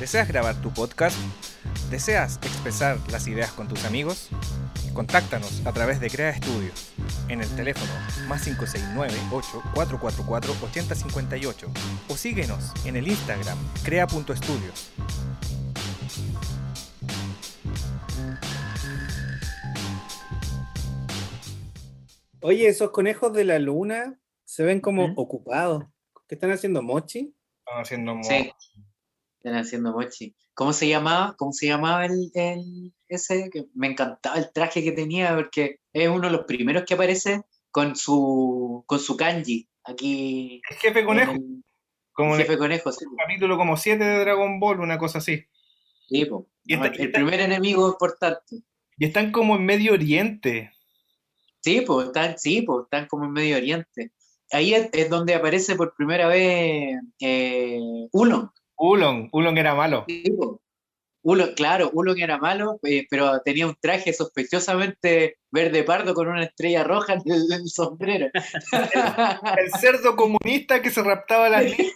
¿Deseas grabar tu podcast? ¿Deseas expresar las ideas con tus amigos? Contáctanos a través de Crea Estudios en el teléfono más 569-8444-8058 o síguenos en el Instagram crea.estudios. Oye, esos conejos de la luna se ven como ocupados. ¿Qué están haciendo, Mochi? Están haciendo mo- Sí. Están haciendo mochi. ¿Cómo se llamaba? ¿Cómo se llamaba el, el- ese? Que me encantaba el traje que tenía porque es uno de los primeros que aparece con su con su kanji aquí. El jefe conejo, el- como en jefe conejo, sí. el capítulo como 7 de Dragon Ball, una cosa así. Sí, po. Y está- el primer enemigo importante. Y están como en Medio Oriente. Sí, pues están, sí, pues están como en Medio Oriente. Ahí es, es donde aparece por primera vez eh, Ulon. Ulon, Ulon era malo. Sí. Ulon, claro, Ulon era malo, eh, pero tenía un traje sospechosamente verde pardo con una estrella roja en el, en el sombrero. El cerdo comunista que se raptaba a las niñas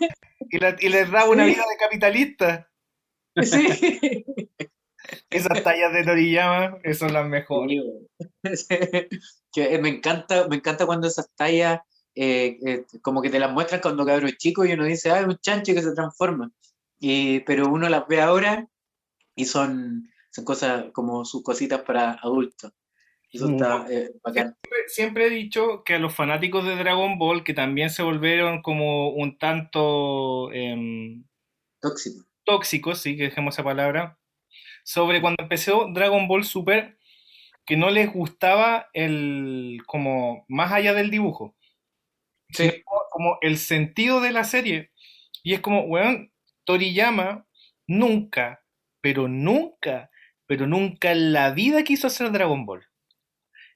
y, la- y les daba una Sí. vida de capitalista. Sí. Esas tallas de Toriyama, esas son las mejores. que eh, me encanta, me encanta cuando esas tallas eh, eh, como que te las muestran cuando cabros chico y uno dice, ah, es un chancho que se transforma. Y, pero uno las ve ahora y son, son cosas como sus cositas para adultos. Eso está eh, bacán. Siempre- Siempre he dicho que a los fanáticos de Dragon Ball, que también se volvieron como un tanto em, Tóxico. tóxicos, sí, que dejemos esa palabra, sobre cuando empezó Dragon Ball Super, que no les gustaba el, como, más allá del dibujo, Sí. como el sentido de la serie. Y es como, weón, Toriyama nunca, pero nunca, pero nunca en la vida quiso hacer Dragon Ball.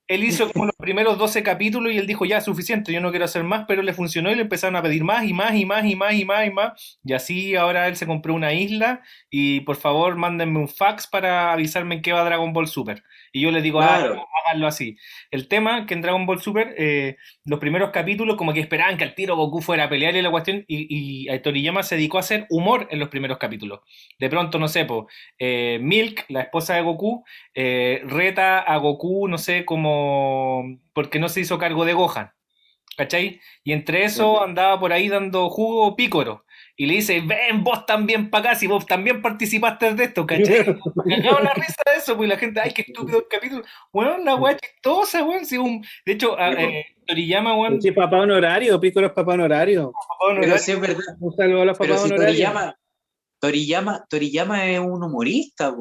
Él hizo como los primeros 12 capítulos y él dijo, ya, suficiente, yo no quiero hacer más, pero le funcionó y le empezaron a pedir más y más y más y más y más y más. Y así ahora él se compró una isla y por favor mándenme un fax para avisarme en qué va Dragon Ball Super. Y yo les digo, Claro. ah, háganlo así. El tema que en Dragon Ball Super, eh, los primeros capítulos como que esperaban que al tiro Goku fuera a pelear y la cuestión, y, y Toriyama se dedicó a hacer humor en los primeros capítulos. De pronto, no sé, po, eh, Milk, la esposa de Goku, eh, reta a Goku, no sé, como porque no se hizo cargo de Gohan. ¿Cachai? Y entre eso andaba por ahí dando jugo pícoro. Y le dice, ven vos también para acá, si vos también participaste de esto, ¿cachai? Cagaba la risa de eso, pues la gente, ay, qué estúpido el capítulo. Bueno, la weá chistosa, weón. si un- De hecho, a- eh, Toriyama, weón, Sí, papá honorario, Piccolo es papá honorario. papá, no Pero sí es verdad. Un saludo a los papás si honorarios. Toriyama, Toriyama, Toriyama es un humorista,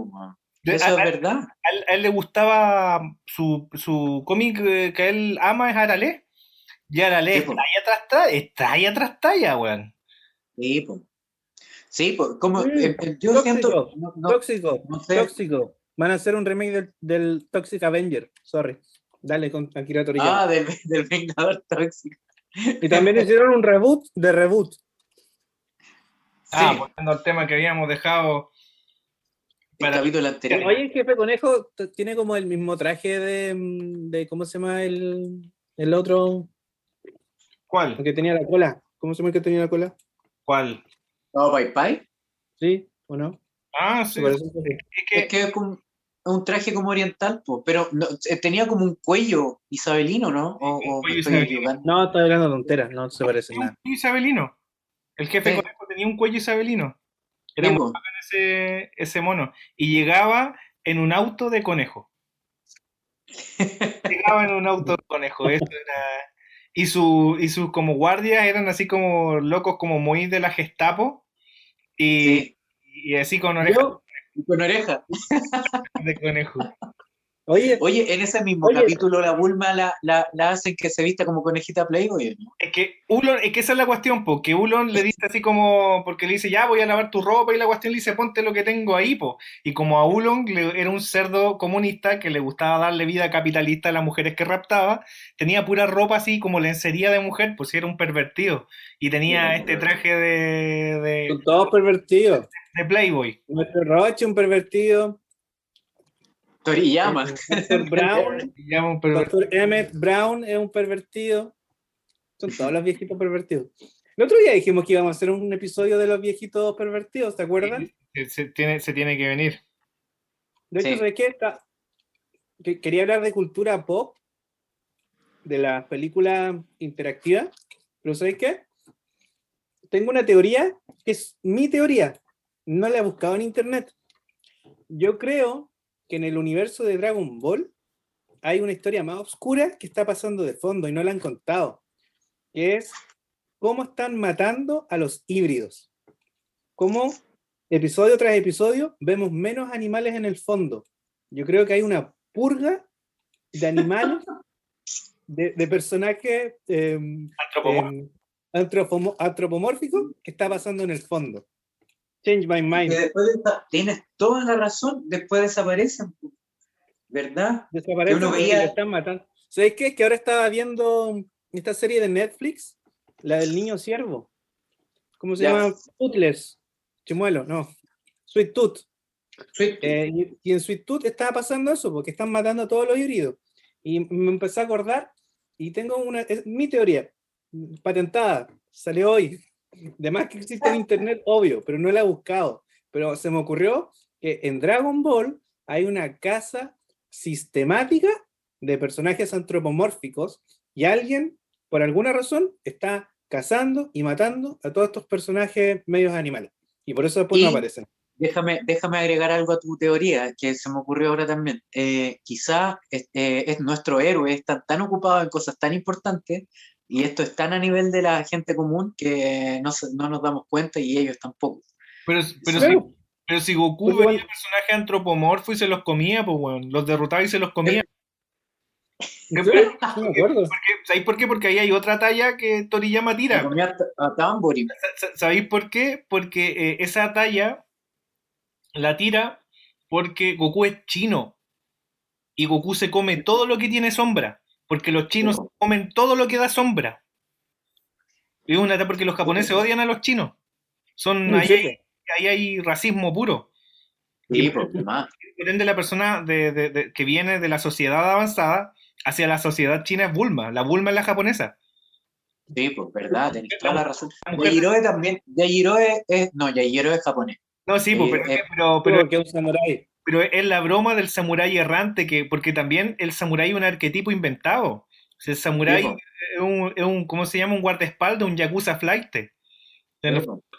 de- eso a- es verdad. a él, a él le gustaba su, su cómic eh, que él ama es Arale. Y Arale Sí, es po. talla tras talla, es talla tras talla, weón. Sí, po. Sí, po, como Mm, eh, eh, yo tóxico, siento. no- no- tóxico, no sé. tóxico. Van a hacer un remake del, del Toxic Avenger. Sorry. Dale con Akira Toriyama. Ah, del, del Vengador Tóxico. Y también hicieron un reboot de reboot. Ah, Sí. volviendo al tema que habíamos dejado. El Para- capítulo anterior. Oye, el jefe conejo tiene como el mismo traje de, mm, de ¿cómo se llama el, el otro? ¿Cuál? El que tenía la cola. ¿Cómo se llama el que tenía la cola? ¿Cuál? ¿No, Pai Pai? ¿Sí o no? Ah, sí. Es que, Es que es como un traje como oriental, po, pero no, eh, tenía como un cuello isabelino, ¿no? O, cuello isabelino. No, estoy hablando tonteras, no se parece un nada. isabelino. El jefe Sí. conejo tenía un cuello isabelino. Era muy bacán ese, ese mono. Y llegaba en un auto de conejo. Llegaba en un auto de conejo. Eso era... Y, su, y sus como guardias eran así como locos, como muy de la Gestapo. Y, Sí, y así con orejas con oreja. de conejo. Oye, Oye, en ese mismo Oye. capítulo la Bulma la, la, la hacen que se vista como conejita Playboy, ¿no? Es que Ulon, es que esa es la cuestión, porque Ulon le dice así como, porque le dice, ya voy a lavar tu ropa, y la cuestión le dice, ponte lo que tengo ahí, po. Y como a Ulon le- era un cerdo comunista que le gustaba darle vida capitalista a las mujeres que raptaba, tenía pura ropa así como lencería de mujer, pues era un pervertido. Y tenía Sí, este traje de, de, son todos pervertidos. de Playboy. Nuestro Roche, un pervertido. Toriyama. Dr. Brown, Dr. Emmett Brown es un pervertido. Son todos los viejitos pervertidos. El otro día dijimos que íbamos a hacer un episodio de los viejitos pervertidos, ¿te acuerdan? Se, se tiene, se tiene que venir. De hecho, Sí. ¿sabes qué? Está- que- Quería hablar de cultura pop, de las películas interactivas, pero ¿sabes qué? Tengo una teoría que es mi teoría, no la he buscado en internet. Yo creo que en el universo de Dragon Ball hay una historia más oscura que está pasando de fondo y no la han contado, que es cómo están matando a los híbridos. Cómo episodio tras episodio vemos menos animales en el fondo. Yo creo que hay una purga de animales, de, de personajes em, em, antropomórficos que está pasando en el fondo. Change my mind. Que después desa- tienes toda la razón, después desaparecen. ¿verdad? Desaparecen uno porque veía- están matando. ¿Sabes qué? Es que ahora estaba viendo esta serie de Netflix, la del niño siervo. ¿Cómo se Ya. llama? Toothless. Chimuelo, no. Sweet Tooth. Sí. Eh, y, y en Sweet Tooth estaba pasando eso, porque están matando a todos los híbridos. Y me empecé a acordar, y tengo una, es mi teoría, patentada, salió hoy. De más que existe en internet, obvio, pero no la he buscado. Pero se me ocurrió que en Dragon Ball hay una casa sistemática de personajes antropomórficos y alguien, por alguna razón, está cazando y matando a todos estos personajes medios animales. Y por eso después no Y- aparecen. Déjame, déjame agregar algo a tu teoría, que se me ocurrió ahora también. Eh, quizá es, eh, es nuestro héroe, está tan ocupado en cosas tan importantes y esto es tan a nivel de la gente común que no, no nos damos cuenta y ellos tampoco. Pero, pero, si, pero si Goku Pues veía igual- personajes antropomorfos y se los comía, pues weón, los derrotaba y se los comía. ¿Sabéis por qué? Porque ahí hay otra talla que Toriyama tira. comí a. Sa- ¿Sabéis por qué? Porque eh, esa talla la tira porque Goku es chino y Goku se come todo lo que tiene sombra, porque los chinos comen todo lo que da sombra. Y una porque los japoneses odian a los chinos. Son ¿En ahí, ahí hay racismo puro. Sí, pues, más. por ende la persona de- de- de- que viene de la sociedad avanzada hacia la sociedad china es Bulma. La Bulma es la japonesa. Sí, pues, verdad, tenés toda la razón. Yajiroe también. Yajiroe es. No, Yajiroe es japonés. No, sí, pues, Eh, pero, pero, pero, que un samurái. Pero es la broma del samurái errante, que, porque también el samurái es un arquetipo inventado. O sea, el samurái es un, es un, ¿cómo se llama? Un guardaespaldas, un yakuza flight.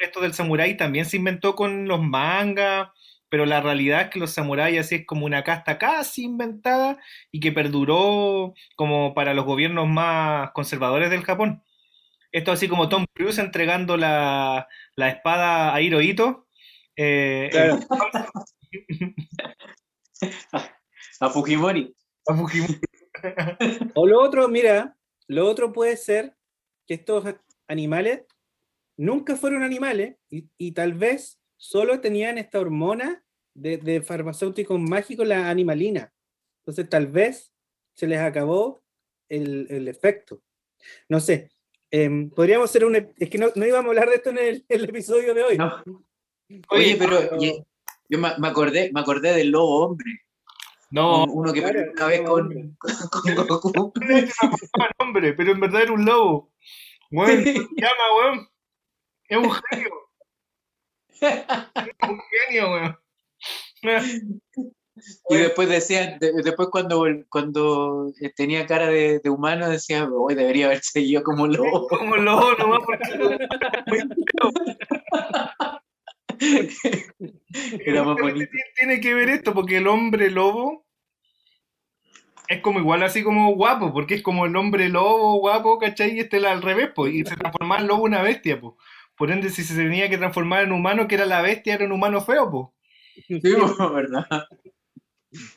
Esto del samurái también se inventó con los mangas, pero la realidad es que los samuráis así es como una casta casi inventada y que perduró como para los gobiernos más conservadores del Japón. Esto así como Tom Cruise entregando la, la espada a Hirohito. eh, Claro. A Fujimori. a Fujimori. O lo otro, mira, lo otro puede ser que estos animales nunca fueron animales y, y tal vez solo tenían esta hormona de, de farmacéuticos mágicos, la animalina. Entonces tal vez se les acabó el, el efecto. No sé, Em, podríamos hacer un. Es que no, no íbamos a hablar de esto en el, el episodio de hoy. No. Oye, Oye, pero yo me, me acordé, me acordé del lobo hombre. No, un- uno que Claro, una vez con, hombre. con Goku. hombre, pero en verdad era un lobo. Weón, ¿cómo se llama, weón? Es un genio. Es un genio, weón. Y después decían, de- después cuando, cuando eh, tenía cara de, de humano, decían, hoy debería haber seguido como lobo. Como lobo nomás porque Era más bonito. tiene que ver esto? Porque el hombre lobo es como igual así como guapo, porque es como el hombre lobo guapo, ¿cachai? Y este era al revés, pues, y se transformaba en lobo una bestia, pues. Por ende, si se tenía que transformar en humano, que era la bestia, era un humano feo, pues. Sí, ¿verdad?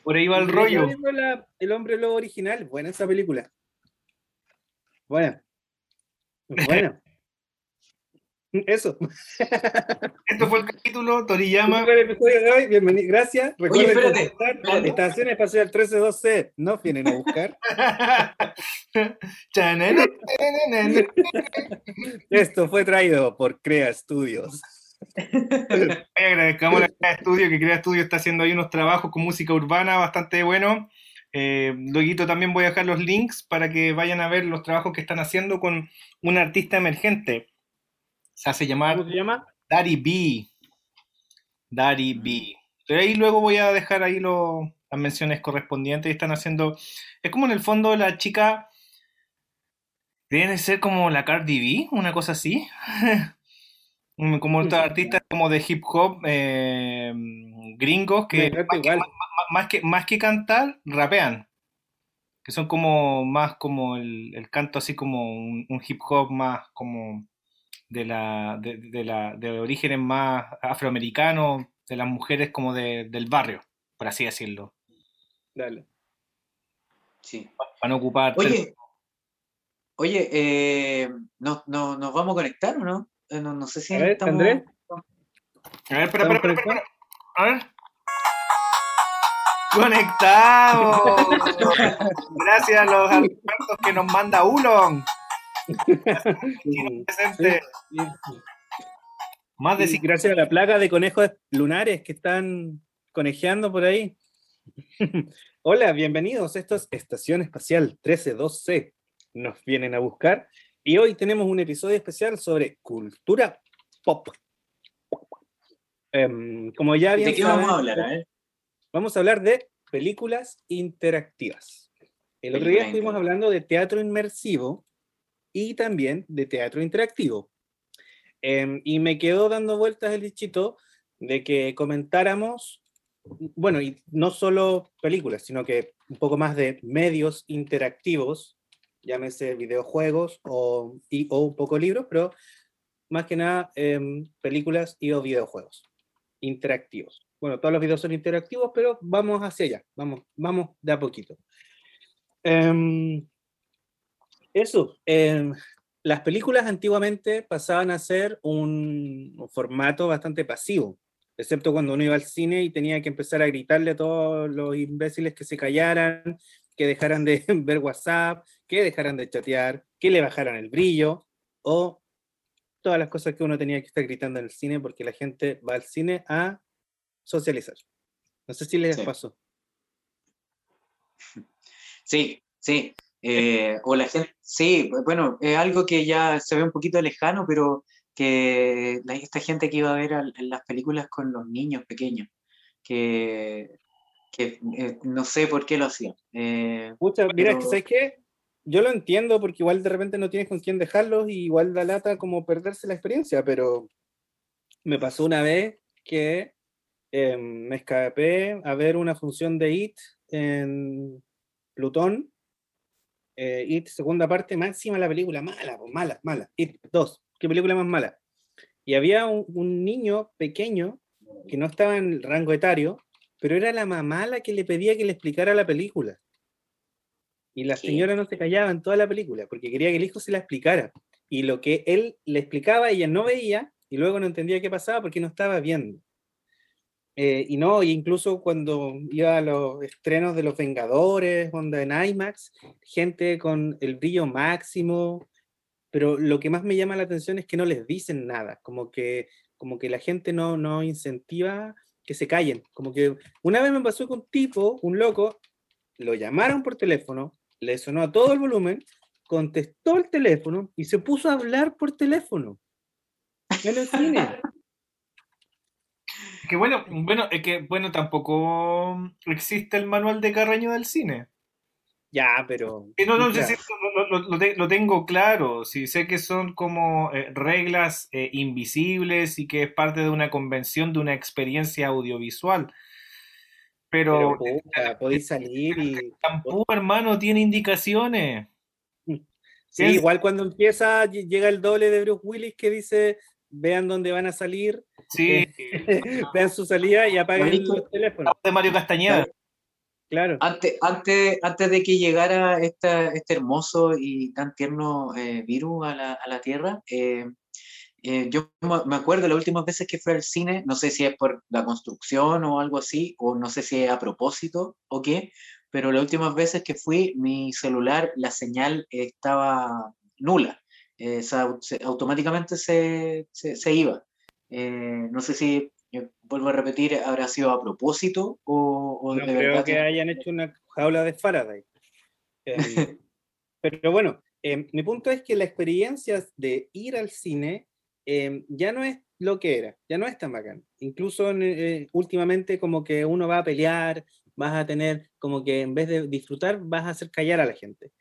Por ahí va el rollo. la- el hombre lobo original. Buena esa película. Buena. Buena. Eso. Esto fue el capítulo, Toriyama. el episodio de hoy. Bienvenido. Gracias. Recuerden espérate, contactar espérate. Estación Espacial 132C. No vienen a buscar. Esto fue traído por Crea Studios. Oye, agradezcamos a Crea Estudio, que Crea Estudio está haciendo ahí unos trabajos con música urbana bastante buenos. Eh, luego también voy a dejar los links para que vayan a ver los trabajos que están haciendo con un artista emergente. Se hace llamar ¿Cómo se llama? Daddy B. Daddy B. Pero ahí luego voy a dejar ahí lo- las menciones correspondientes y están haciendo. Es como en el fondo la chica. Debe ser como la Cardi B, una cosa así. Mm, como otros artistas como de hip hop eh, gringos que más, que más- más que más que cantar, rapean. Que son como más como el, el canto así como un, un hip hop más como de la de, de la de orígenes más afroamericanos, de las mujeres como de- del barrio, por así decirlo. Dale. Sí. Para no ocupar Oye, oye, eh, ¿nos, nos, nos vamos a conectar o no? Eh, no, no sé si A ver, estamos... Andrés. A ver, espera, ¿Estamos espera, espera, espera. A ver. ¡Conectado! Gracias a los expertos que nos manda Ulon. Presente. Más de cinco. gracias a la plaga de conejos lunares que están conejeando por ahí. Hola, bienvenidos. Esto es Estación Espacial 132C. Nos vienen a buscar y hoy tenemos un episodio especial sobre cultura pop. Em, como ya bien ¿De qué vamos a hablar? eh? vamos a hablar de películas interactivas. El otro día estuvimos hablando de teatro inmersivo y también de teatro interactivo. Em, y me quedó dando vueltas el bichito de que comentáramos, bueno, y no solo películas, sino que un poco más de medios interactivos, llámese videojuegos o, y, o un poco libros, pero más que nada em, películas y o videojuegos interactivos. Bueno, todos los videos son interactivos, pero vamos hacia allá, vamos, vamos de a poquito. Em, eso, em, las películas antiguamente pasaban a ser un, un formato bastante pasivo, excepto cuando uno iba al cine y tenía que empezar a gritarle a todos los imbéciles que se callaran, que dejaran de ver WhatsApp, que dejaran de chatear, que le bajaran el brillo, o todas las cosas que uno tenía que estar gritando en el cine, porque la gente va al cine a socializar. No sé si les Sí. pasó. Sí, sí. Eh, o la gente, sí, bueno, es algo que ya se ve un poquito lejano, pero que la- esta gente que iba a ver al- en las películas con los niños pequeños, que, que eh, no sé por qué lo hacían. Eh, Pucha, mira, Pero- ¿sabes qué? Yo lo entiendo porque igual de repente no tienes con quién dejarlos y igual da lata como perderse la experiencia, pero me pasó una vez que eh, me escapé a ver una función de IT en Plutón. Eh, IT, segunda parte, máxima la película, mala, po, mala, mala. IT 2, qué película más mala. Y había un, un niño pequeño que no estaba en el rango etario, pero era la mamá la que le pedía que le explicara la película. Y la ¿Qué? señora no se callaba en toda la película porque quería que el hijo se la explicara. Y lo que él le explicaba, ella no veía y luego no entendía qué pasaba porque no estaba viendo. Eh, y no, y incluso cuando iba a los estrenos de Los Vengadores, onda en IMAX, gente con el brillo máximo, pero lo que más me llama la atención es que no les dicen nada, como que, como que la gente no, no incentiva que se callen. Como que una vez me pasó con un tipo, un loco, lo llamaron por teléfono, le sonó a todo el volumen, contestó el teléfono y se puso a hablar por teléfono. En el cine. Que bueno, bueno, es que bueno, tampoco existe el manual de Carreño del cine. Ya, pero. Eh, No, no, sí, sí, lo, lo- lo te- lo tengo claro. Sí, sé que son como eh, reglas eh, invisibles y que es parte de una convención, de una experiencia audiovisual. Pero, Pero puta, podéis salir y. tampoco, hermano, tiene indicaciones. Sí, Es- igual cuando empieza, ll- llega el doble de Bruce Willis que dice: vean dónde van a salir, Sí, vean su salida y apaguen los teléfonos. de Mario Castañeda. Claro. Antes, antes, antes de que llegara esta, este hermoso y tan tierno eh, virus a la, a la Tierra, eh, eh, yo me acuerdo las últimas veces que fui al cine, no sé si es por la construcción o algo así, o no sé si es a propósito o qué, pero las últimas veces que fui, mi celular, la señal estaba nula, eh, se- se- automáticamente se, se, se iba. Eh, no sé si, eh, vuelvo a repetir, habrá sido a propósito o, o No de creo verdad que hayan hecho una jaula de Faraday. Em, pero bueno, em, mi punto es que la experiencia de ir al cine em, ya no es lo que era, ya no es tan bacán. Incluso en, eh, últimamente como que uno va a pelear, vas a tener como que en vez de disfrutar vas a hacer callar a la gente.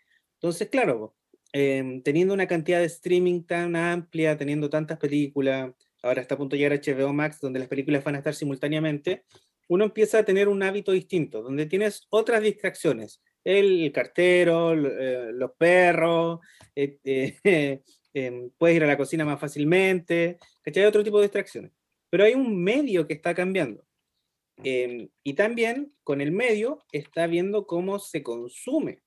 Entonces, claro, em, teniendo una cantidad de streaming tan amplia, teniendo tantas películas, ahora está a punto de llegar HBO Max, donde las películas van a estar simultáneamente, uno empieza a tener un hábito distinto, donde tienes otras distracciones. El cartero, eh, los perros, eh, eh, em, puedes ir a la cocina más fácilmente, ¿cachai? Otro tipo de distracciones. Pero hay un medio que está cambiando. Em, y también con el medio está viendo cómo se consume.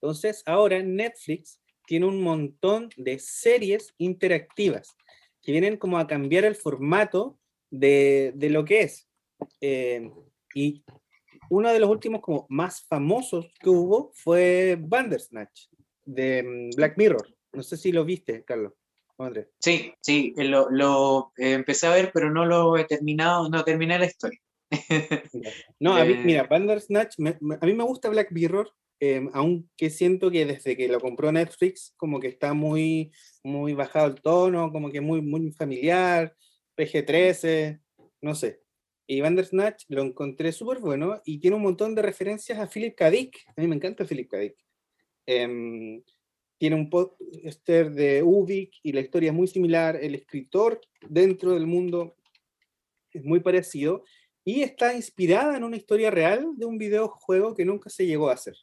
Entonces, ahora Netflix tiene un montón de series interactivas que vienen como a cambiar el formato de, de lo que es. Eh, y uno de los últimos como más famosos que hubo fue Bandersnatch de mm, Black Mirror. No sé si lo viste, Carlos. Andrés. Sí, sí, eh, lo, lo, eh, empecé a ver, pero no lo he terminado, no terminé la historia. No, a mí, Eh. mira, Bandersnatch, me- me- a mí me gusta Black Mirror, eh, aunque siento que desde que lo compró Netflix, como que está muy, muy bajado el tono, como que muy, muy familiar, PG-13, no sé. Y Bandersnatch lo encontré súper bueno y tiene un montón de referencias a Philip K. Dick. A mí me encanta Philip K. Dick. Em, tiene un póster de Ubik y la historia es muy similar. El escritor dentro del mundo es muy parecido y está inspirada en una historia real de un videojuego que nunca se llegó a hacer.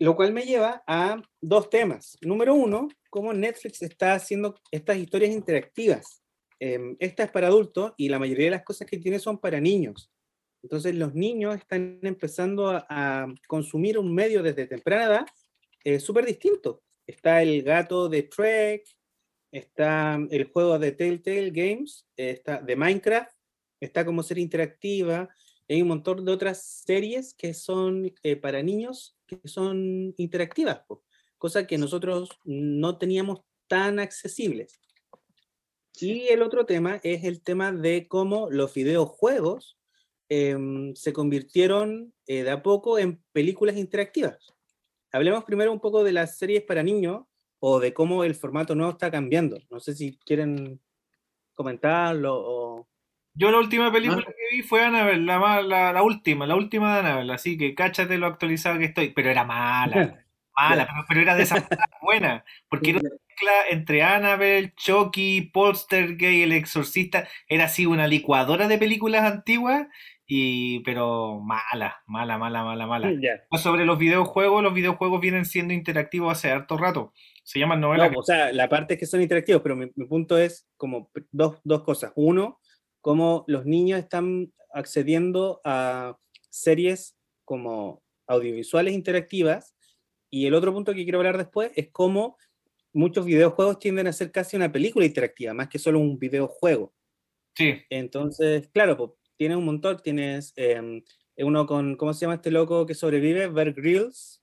Lo cual me lleva a dos temas. Número uno, cómo Netflix está haciendo estas historias interactivas. Em, esta es para adultos y la mayoría de las cosas que tiene son para niños. Entonces los niños están empezando a, consumir un medio desde temprana edad eh, súper distinto. Está el gato de Trek, está el juego de Telltale Games, eh, está de Minecraft, está como serie interactiva, hay un montón de otras series que son eh, para niños que son interactivas, po, cosa que nosotros no teníamos tan accesibles. Y el otro tema es el tema de cómo los videojuegos em, se convirtieron eh, de a poco en películas interactivas. Hablemos primero un poco de las series para niños o de cómo el formato nuevo está cambiando. No sé si quieren comentarlo o... Yo la última película que vi fue Annabelle, la, ma- la, la última, la última de Annabelle, así que cáchate lo actualizado que estoy, pero era mala, mala, pero, pero era de esa buena, porque era una mezcla entre Annabelle, Chucky, Poltergeist, El Exorcista, era así una licuadora de películas antiguas, y pero mala, mala, mala, mala, mala. Sobre los videojuegos, los videojuegos vienen siendo interactivos hace harto rato, se llaman novelas. No, o sea, la parte es que son interactivos, pero mi, mi punto es como dos, dos cosas. Uno, cómo los niños están accediendo a series como audiovisuales interactivas. Y el otro punto que quiero hablar después es cómo muchos videojuegos tienden a ser casi una película interactiva, más que solo un videojuego. Sí, Entonces, claro, pues, tienes un montón, tienes em, uno con, ¿cómo se llama este loco que sobrevive? Bear Grylls,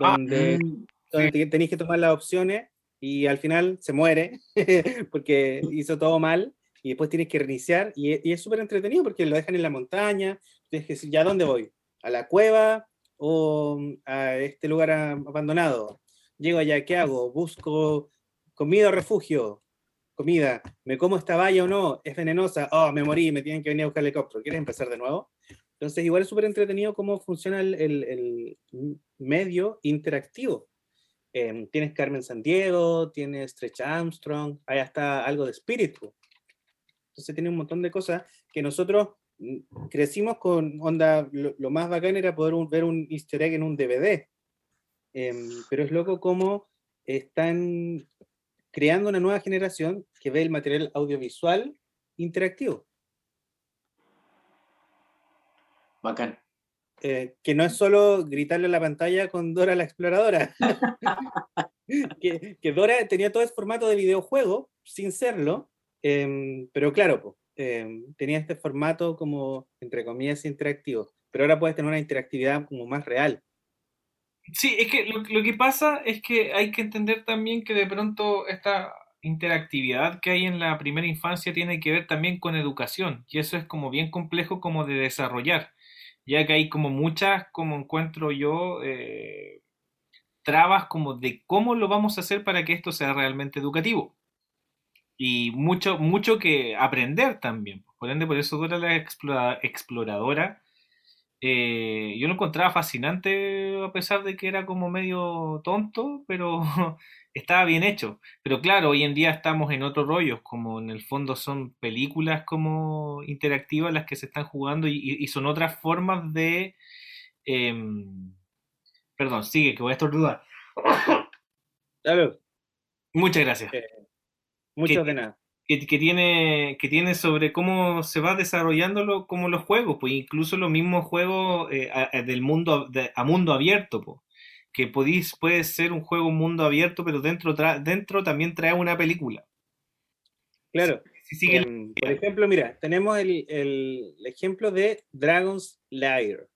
Ah, donde Mm, donde te- tenéis que tomar las opciones y al final se muere porque hizo todo mal y después tienes que reiniciar y, y es súper entretenido porque lo dejan en la montaña, tienes que decir, ¿ya dónde voy? ¿A la cueva o a este lugar abandonado? Llego allá, ¿qué hago? Busco comida o refugio. Comida, ¿me como esta valla o no? ¿Es venenosa? Oh, me morí, me tienen que venir a buscar el helicóptero. ¿Quieres empezar de nuevo? Entonces, igual es súper entretenido cómo funciona el, el- el medio interactivo. Em, tienes Carmen Sandiego, tienes Stretch Armstrong, hay hasta algo de espíritu. Entonces tiene un montón de cosas que nosotros mm, crecimos con onda, lo, lo más bacán era poder un- ver un easter egg en un DVD. Em, pero es loco cómo están creando una nueva generación que ve el material audiovisual interactivo. Bacán. eh, que no es solo gritarle a la pantalla con Dora la exploradora. que, que Dora tenía todo el formato de videojuego, sin serlo, em, pero claro, em, tenía este formato como, entre comillas, interactivo. Pero ahora puedes tener una interactividad como más real. Sí, es que lo, lo que pasa es que hay que entender también que de pronto esta interactividad que hay en la primera infancia tiene que ver también con educación y eso es como bien complejo como de desarrollar, ya que hay como muchas, como encuentro yo, eh, trabas como de cómo lo vamos a hacer para que esto sea realmente educativo y mucho, mucho que aprender también. Por ende, por eso Dora la explora- exploradora eh, yo lo encontraba fascinante a pesar de que era como medio tonto, pero estaba bien hecho. Pero claro, hoy en día estamos en otros rollos, como en el fondo son películas como interactivas las que se están jugando y, son otras formas de... em, perdón, sigue, que voy a estornudar. Muchas gracias. Eh, mucho Que- de nada. que, que tiene, que tiene sobre cómo se va desarrollando lo- como los juegos, pues incluso los mismos juegos eh, a- a- del mundo de- a mundo abierto, pues, que podís, puede ser un juego mundo abierto, pero dentro, tra- dentro también trae una película. Claro. Sigue el- Em, por ejemplo, mira, tenemos el, el ejemplo de Dragon's Lair.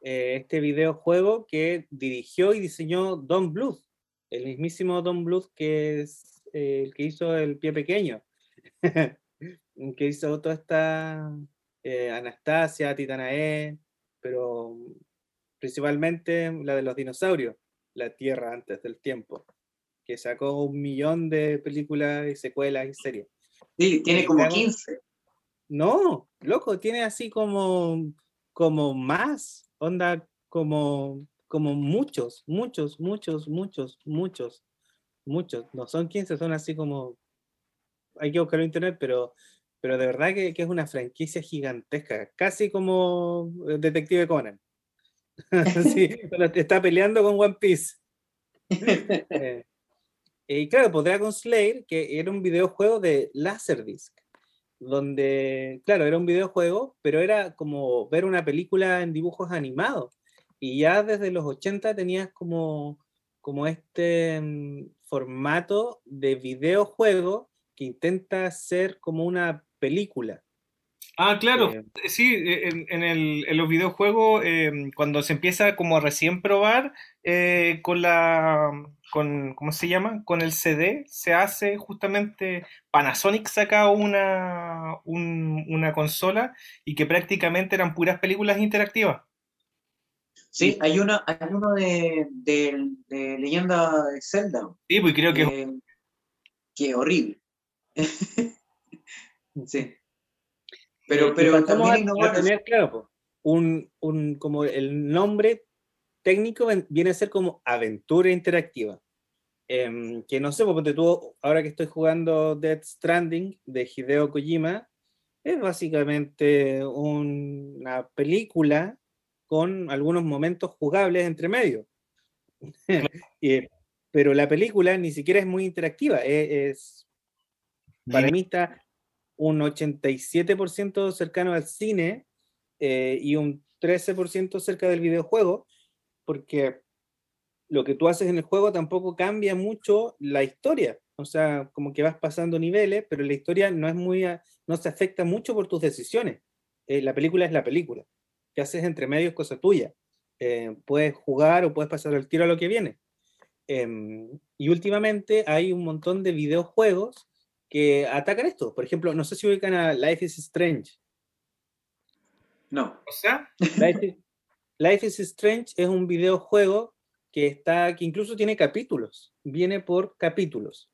Eh, este videojuego que dirigió y diseñó Don Bluth, el mismísimo Don Bluth que es eh, el que hizo El Pie Pequeño, que hizo toda esta eh, Anastasia, Titanae, pero principalmente la de los dinosaurios, La Tierra antes del tiempo, que sacó un millón de películas y secuelas y series. Sí, tiene Y como Dragon- 15. No, loco, tiene así como, como más, onda, como, como muchos, muchos, muchos, muchos, muchos, muchos. No son 15, son así como, hay que buscarlo en internet, pero, pero de verdad que, que es una franquicia gigantesca, casi como eh, Detective Conan. Sí, está peleando con One Piece. Eh, y claro, pues Dragon Slayer, que era un videojuego de Laserdisc, donde, claro, era un videojuego, pero era como ver una película en dibujos animados. Y ya desde los 80 tenías como, como este mm, formato de videojuego que intenta ser como una película. Ah, claro, Eh, sí, en, en el- en los videojuegos, eh, cuando se empieza como a recién probar eh, con la, con, ¿cómo se llama? Con el CD, se hace justamente, Panasonic saca una, un- una consola y que prácticamente eran puras películas interactivas. Sí, hay uno, hay uno de, de- de Leyenda de Zelda. Sí, pues creo que es eh, que horrible. sí. Pero, Eh, pero también a tener, claro, po, un, un- como el nombre técnico viene a ser como aventura interactiva. Em, que no sé, pues, ponte tú, ahora que estoy jugando Death Stranding de Hideo Kojima, es básicamente un- una película con algunos momentos jugables entre medio. Y, pero la película ni siquiera es muy interactiva, e- es, para mí está un 87% cercano al cine eh, y un 13% cerca del videojuego, porque lo que tú haces en el juego tampoco cambia mucho la historia. O sea, como que vas pasando niveles, pero la historia no es muy, no se afecta mucho por tus decisiones. Eh, la película es la película. ¿Qué haces entre medio es cosa tuya. Eh, puedes jugar o puedes pasar el tiro a lo que viene. Em, y últimamente hay un montón de videojuegos que atacan esto. Por ejemplo, no sé si ubican a Life is Strange. No. O sea, Life is, Life is Strange es un videojuego que está, que incluso tiene capítulos, viene por capítulos.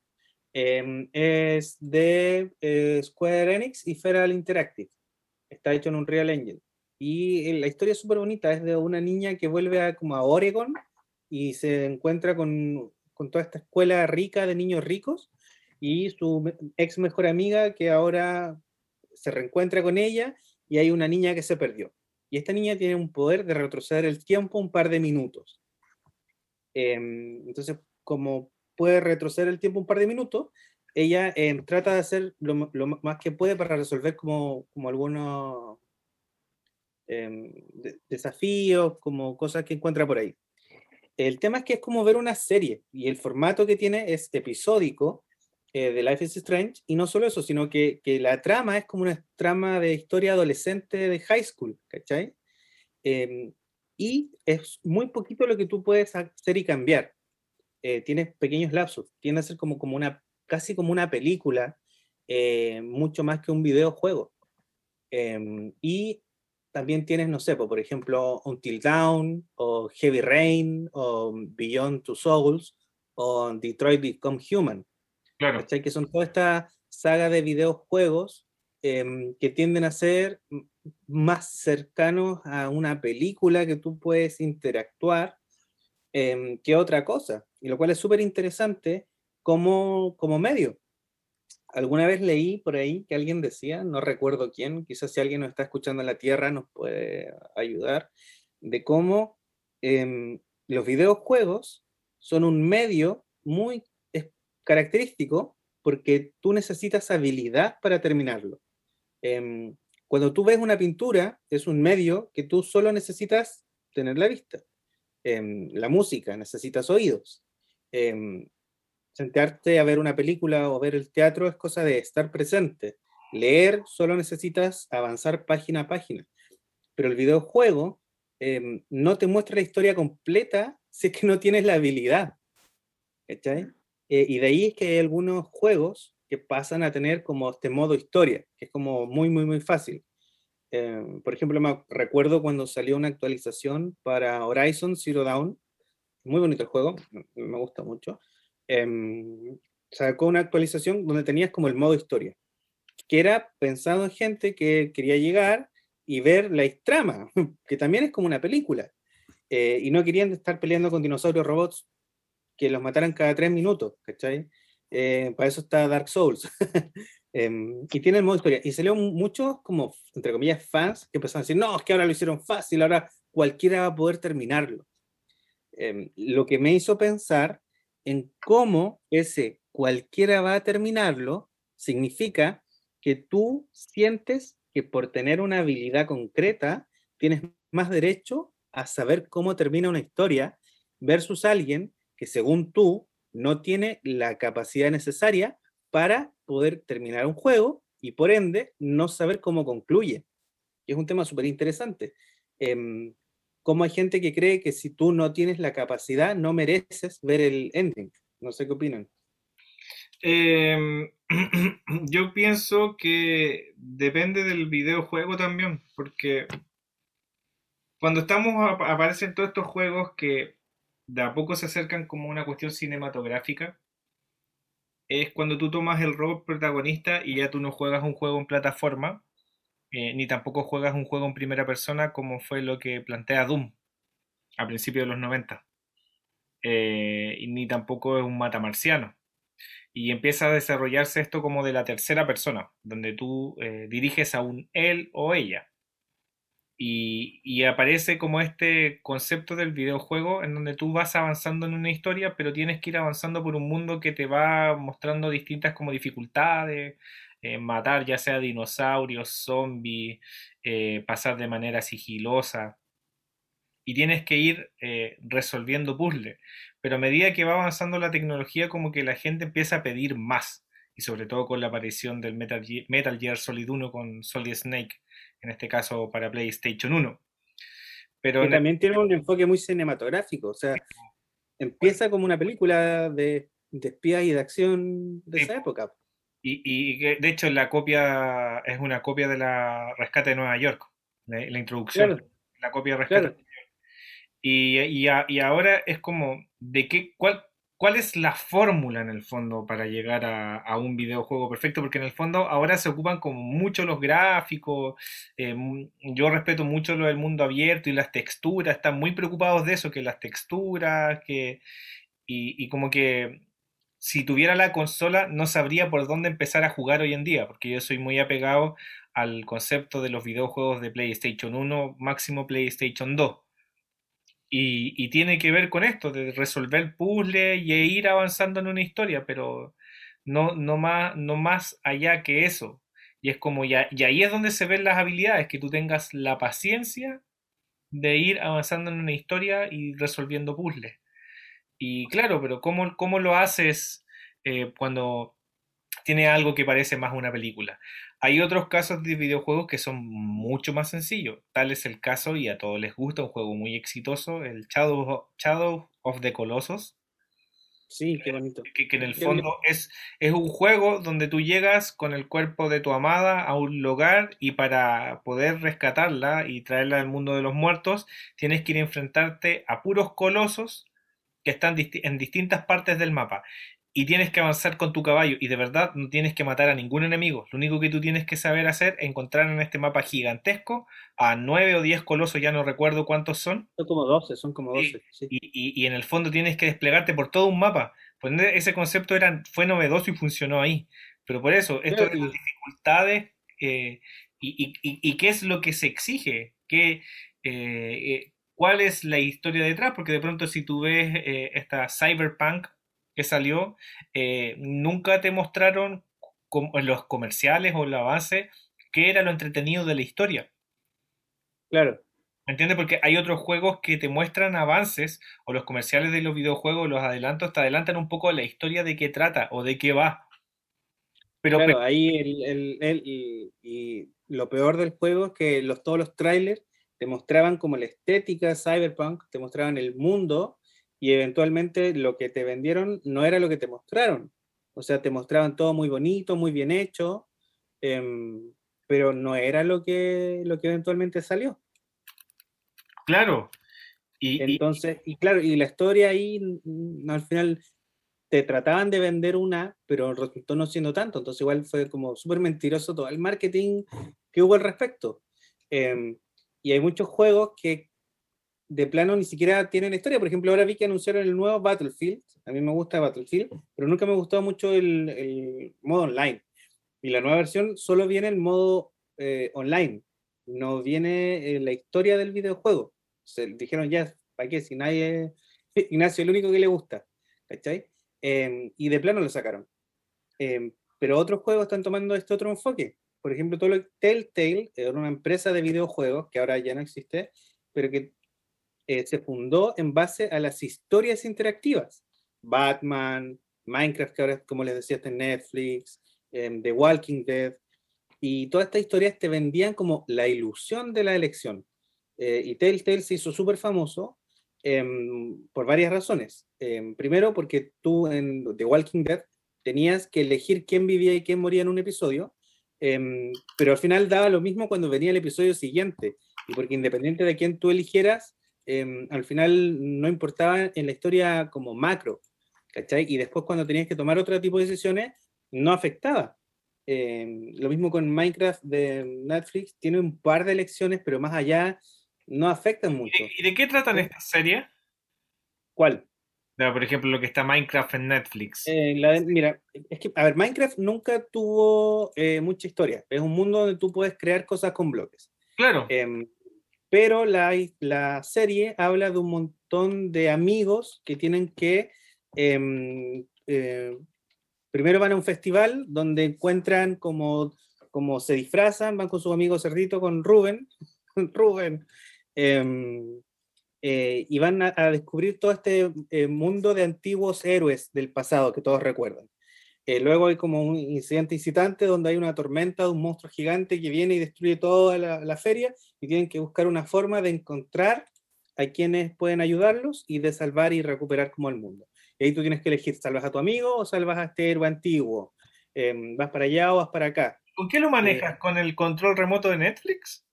Em, es de eh, Square Enix y Feral Interactive. Está hecho en un Real Engine. Y la historia es súper bonita, es de una niña que vuelve a, como a Oregon y se encuentra con, con toda esta escuela rica de niños ricos y su ex mejor amiga que ahora se reencuentra con ella y hay una niña que se perdió. Y esta niña tiene un poder de retroceder el tiempo un par de minutos. Em, entonces, como puede retroceder el tiempo un par de minutos, ella em, trata de hacer lo, lo más que puede para resolver como, como algunos de- desafíos, como cosas que encuentra por ahí. El tema es que es como ver una serie y el formato que tiene es episódico eh, de Life is Strange y no solo eso, sino que, que la trama es como una trama de historia adolescente de high school, ¿cachai? Em, y es muy poquito lo que tú puedes hacer y cambiar. Eh, tienes pequeños lapsos, tiende a ser como, como una, casi como una película, eh, mucho más que un videojuego. Em, y también tienes, no sé, po, por ejemplo, Until Dawn, o Heavy Rain, o Beyond Two Souls, o Detroit Become Human. claro. ¿cachai? Que son toda esta saga de videojuegos em, que tienden a ser más cercanos a una película que tú puedes interactuar em, que otra cosa, y lo cual es súper interesante como, como medio. Alguna vez leí por ahí que alguien decía, no recuerdo quién, quizás si alguien nos está escuchando en la Tierra nos puede ayudar, de cómo em, los videojuegos son un medio muy característico porque tú necesitas habilidad para terminarlo. Em, cuando tú ves una pintura, es un medio que tú solo necesitas tener la vista. Em, la música, necesitas oídos. Em, sentarte a ver una película o ver el teatro es cosa de estar presente. Leer solo necesitas avanzar página a página. Pero el videojuego em, no te muestra la historia completa si es que no tienes la habilidad. Eh, y de ahí es que hay algunos juegos que pasan a tener como este modo historia, que es como muy, muy, muy fácil. Em, por ejemplo, me recuerdo cuando salió una actualización para Horizon Zero Dawn, muy bonito el juego, me gusta mucho. Em, sacó una actualización donde tenías como el modo historia, que era pensado en gente que quería llegar y ver la trama, que también es como una película, eh, y no querían estar peleando con dinosaurios robots que los mataran cada tres minutos, ¿cachai? Eh, para eso está Dark Souls. Em, y tiene el modo historia. Y salió muchos, como, entre comillas, fans que empezaron a decir, no, es que ahora lo hicieron fácil, ahora cualquiera va a poder terminarlo. Em, lo que me hizo pensar en cómo ese cualquiera va a terminarlo significa que tú sientes que por tener una habilidad concreta tienes más derecho a saber cómo termina una historia versus alguien que según tú no tiene la capacidad necesaria para poder terminar un juego y por ende no saber cómo concluye. Es un tema súper interesante. Em, cómo hay gente que cree que si tú no tienes la capacidad no mereces ver el ending. No sé qué opinan. Eh, yo pienso que depende del videojuego también, porque cuando estamos ap- aparecen todos estos juegos que de a poco se acercan como una cuestión cinematográfica, es cuando tú tomas el rol protagonista y ya tú no juegas un juego en plataforma, eh, ni tampoco juegas un juego en primera persona como fue lo que plantea Doom a principios de los 90, eh, y ni tampoco es un matamarciano y empieza a desarrollarse esto como de la tercera persona, donde tú eh, diriges a un él o ella. Y, y aparece como este concepto del videojuego en donde tú vas avanzando en una historia, pero tienes que ir avanzando por un mundo que te va mostrando distintas como dificultades, eh, matar ya sea dinosaurios, zombies, eh, pasar de manera sigilosa. Y tienes que ir eh, resolviendo puzzles pero a medida que va avanzando la tecnología, como que la gente empieza a pedir más, y sobre todo con la aparición del Metal Gear, Metal Gear Solid 1 con Solid Snake, en este caso para PlayStation 1. Pero Que también tiene un enfoque muy cinematográfico. O sea, empieza como una película de, de espías y de acción de Sí. esa época. Y, y de hecho la copia es una copia de la Rescate de Nueva York, la, la introducción, Claro, la copia de Rescate. claro. Y, y, a- y ahora es como, ¿de qué, cuál, cuál es la fórmula en el fondo para llegar a, a un videojuego perfecto? Porque en el fondo ahora se ocupan como mucho los gráficos, eh, yo respeto mucho lo del mundo abierto y las texturas, están muy preocupados de eso, que las texturas, que, y, y como que si tuviera la consola no sabría por dónde empezar a jugar hoy en día, porque yo soy muy apegado al concepto de los videojuegos de PlayStation 1, máximo PlayStation 2. Y, tiene que ver con esto, de resolver puzzles y ir avanzando en una historia, pero no, no más, no más allá que eso. Y es como, ya, y ahí es donde se ven las habilidades, que tú tengas la paciencia de ir avanzando en una historia y resolviendo puzzles. Y claro, pero ¿cómo, cómo lo haces eh, cuando tiene algo que parece más una película? Hay otros casos de videojuegos que son mucho más sencillos. Tal es el caso, y a todos les gusta, un juego muy exitoso, el Shadow, Shadow of the Colossus, Sí, qué bonito. que, que en el fondo es, es un juego donde tú llegas con el cuerpo de tu amada a un lugar y para poder rescatarla y traerla al mundo de los muertos, tienes que ir a enfrentarte a puros colosos que están disti- en distintas partes del mapa. Y tienes que avanzar con tu caballo y de verdad no tienes que matar a ningún enemigo. Lo único que tú tienes que saber hacer es encontrar en este mapa gigantesco a nueve o diez colosos, ya no recuerdo cuántos son, Son como 12, son como Sí, 12. Sí. y, y- y en el fondo tienes que desplegarte por todo un mapa. Pues ese concepto era, fue novedoso y funcionó ahí. Pero por eso, esto de las dificultades eh, y, y- qué es lo que se exige, ¿Qué, eh, eh, cuál es la historia detrás, porque de pronto si tú ves eh, esta Cyberpunk que salió, eh, nunca te mostraron en los comerciales o en la base qué era lo entretenido de la historia. Claro. ¿Me entiendes? Porque hay otros juegos que te muestran avances o los comerciales de los videojuegos, los adelantos, te adelantan un poco la historia de qué trata o de qué va. Pero, Claro, pero- ahí el, el- el- y, y lo peor del juego es que los, todos los trailers te mostraban como la estética cyberpunk, te mostraban el mundo y eventualmente lo que te vendieron no era lo que te mostraron. O sea, te mostraban todo muy bonito, muy bien hecho, em, pero no era lo que, lo que eventualmente salió. claro. Y, y- Entonces, y claro, y la historia ahí al final te trataban de vender una, pero resultó no siendo tanto. Entonces, igual fue como súper mentiroso todo el marketing que hubo al respecto. Em, y hay muchos juegos que de plano ni siquiera tienen historia. Por ejemplo, ahora vi que anunciaron el nuevo Battlefield. A mí me gusta Battlefield, pero nunca me gustó mucho el, el modo online. Y la nueva versión solo viene el modo eh, online, no viene eh, la historia del videojuego. Se dijeron ya, ¿para qué? Si nadie, Ignacio es el único que le gusta, ¿cachai? Em, y de plano lo sacaron. Em, pero otros juegos están tomando este otro enfoque. Por ejemplo, todo lo Telltale era una empresa de videojuegos que ahora ya no existe, pero que eh, se fundó en base a las historias interactivas. Batman, Minecraft, que ahora, como les decía, está en Netflix, em, The Walking Dead, y todas estas historias te vendían como la ilusión de la elección. Eh, y Telltale se hizo súper famoso em, por varias razones. Em, primero, porque tú en The Walking Dead tenías que elegir quién vivía y quién moría en un episodio, em, pero al final daba lo mismo cuando venía el episodio siguiente, y porque independiente de quién tú eligieras, em, al final no importaba en la historia como macro, ¿cachai? Y después cuando tenías que tomar otro tipo de decisiones, no afectaba. Eh, lo mismo con Minecraft de Netflix, tiene un par de elecciones, pero más allá no afectan mucho. ¿Y de qué tratan estas series? ¿Cuál? No, por ejemplo, lo que está Minecraft en Netflix. Eh, la mira, es que, a ver, Minecraft nunca tuvo eh, mucha historia. Es un mundo donde tú puedes crear cosas con bloques. claro. Em, pero la, la serie habla de un montón de amigos que tienen que, em, eh, primero van a un festival donde encuentran como, como se disfrazan, van con su amigo cerdito, con Rubén, Rubén, em, eh, y van a, a descubrir todo este eh, mundo de antiguos héroes del pasado que todos recuerdan. Eh, luego hay como un incidente incitante donde hay una tormenta de un monstruo gigante que viene y destruye toda la, la feria y tienen que buscar una forma de encontrar a quienes pueden ayudarlos y de salvar y recuperar como el mundo. Y ahí tú tienes que elegir, ¿salvas a tu amigo o salvas a este héroe antiguo? Em, ¿Vas para allá o vas para acá? ¿Con qué lo manejas? ¿Con el control remoto de Netflix?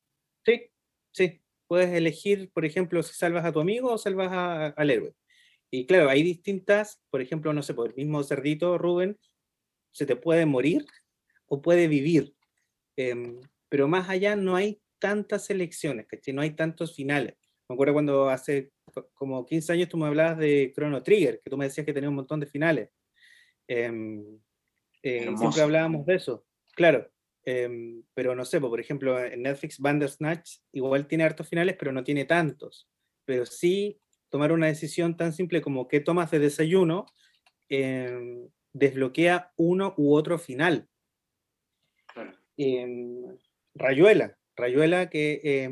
Sí, sí. Puedes elegir, por ejemplo, si salvas a tu amigo o salvas a- al héroe. Y claro, hay distintas, por ejemplo, no sé, por el mismo cerdito, Rubén, se te puede morir o puede vivir. Em, pero más allá no hay tantas elecciones, ¿cachai? No hay tantos finales. Me acuerdo cuando hace co- como 15 años tú me hablabas de Chrono Trigger, que tú me decías que tenía un montón de finales. Em, eh, siempre hablábamos de eso, claro. Em, pero no sé, po, por ejemplo, en Netflix Bandersnatch igual tiene hartos finales, pero no tiene tantos. Pero sí tomar una decisión tan simple como qué tomas de desayuno em, desbloquea uno u otro final. Claro. Em, Rayuela, Rayuela que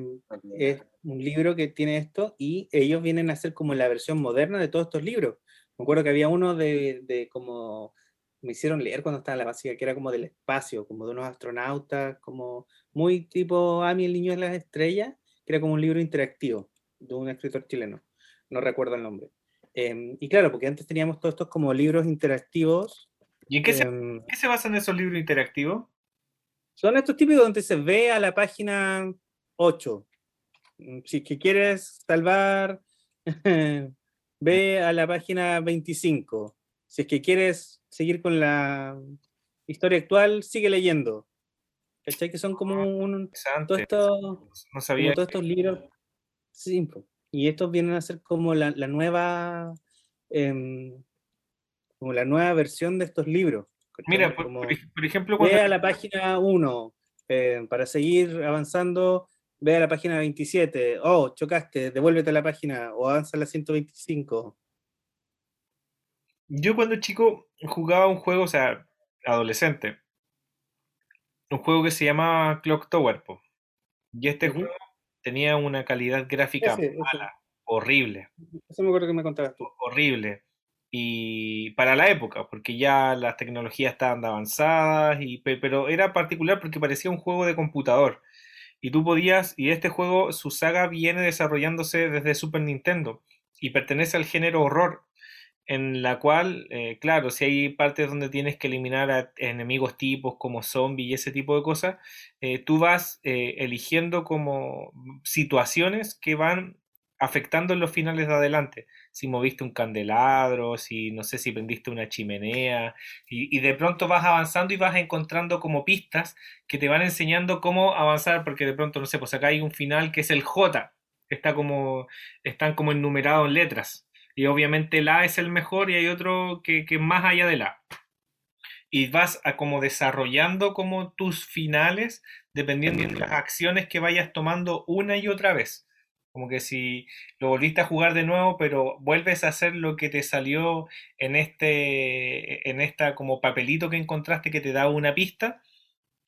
es un libro que tiene esto y ellos vienen a ser como la versión moderna de todos estos libros. Me acuerdo que había uno de, de como me hicieron leer cuando estaba en la básica, que era como del espacio, como de unos astronautas, como muy tipo Ami, el niño de las estrellas, que era como un libro interactivo de un escritor chileno. No recuerdo el nombre. Em, y claro, porque antes teníamos todos estos como libros interactivos. ¿Y en qué se, em, qué se basan esos libros interactivos? son estos típicos donde se ve a la página 8. Mm, Si que quieres salvar, ve a la página 25. Si es que quieres seguir con la historia actual, sigue leyendo. ¿Cachai? Que son como un, todos Interesante. estos, No como sabía. todos estos libros. Sí, y estos vienen a ser como la, la nueva em, como la nueva versión de estos libros. ¿cachai? Mira, por, Como- por ej- por ejemplo, Ve cuando a la página 1 eh, para seguir avanzando. Ve a la página 27. Oh, chocaste, devuélvete a la página o avanza a la 125. Yo cuando chico jugaba un juego, o sea, adolescente, un juego que se llamaba Clock Tower, po. y este juego tenía una calidad gráfica Ese, ese. mala, horrible. Eso me acuerdo que me contabas tú. horrible. Y para la época, porque ya las tecnologías estaban avanzadas, y, pe- pero era particular porque parecía un juego de computador. Y tú podías, y este juego, su saga viene desarrollándose desde Super Nintendo y pertenece al género horror, en la cual, eh, claro, si hay partes donde tienes que eliminar a enemigos tipos como zombies y ese tipo de cosas, eh, tú vas eh, eligiendo como situaciones que van afectando en los finales de adelante. Si moviste un candelabro, si no sé si prendiste una chimenea, y, de pronto vas avanzando y vas encontrando como pistas que te van enseñando cómo avanzar, porque de pronto, no sé, pues acá hay un final que es el J, está como, están como enumerados en letras. Y obviamente el A es el mejor y hay otro que, que más allá del A. Y vas a como desarrollando como tus finales dependiendo de las acciones que vayas tomando una y otra vez. Como que si lo volviste a jugar de nuevo, pero vuelves a hacer lo que te salió en este, en esta como papelito que encontraste que te da una pista,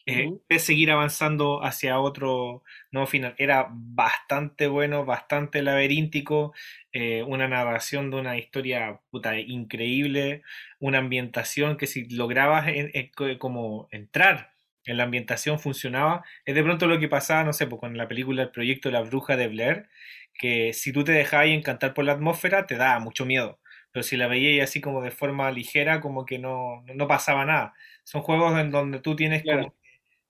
eh, de seguir avanzando hacia otro nuevo final. Era bastante bueno, bastante laberíntico, eh, una narración de una historia puta, increíble, una ambientación que si lograbas en- en- co- como entrar en la ambientación funcionaba. Es de pronto lo que pasaba, no sé, pues con la película El proyecto de la bruja de Blair, que si tú te dejabas encantar por la atmósfera, te daba mucho miedo. Pero si la veías así como de forma ligera, como que no, no pasaba nada. Son juegos en donde tú tienes Claro. como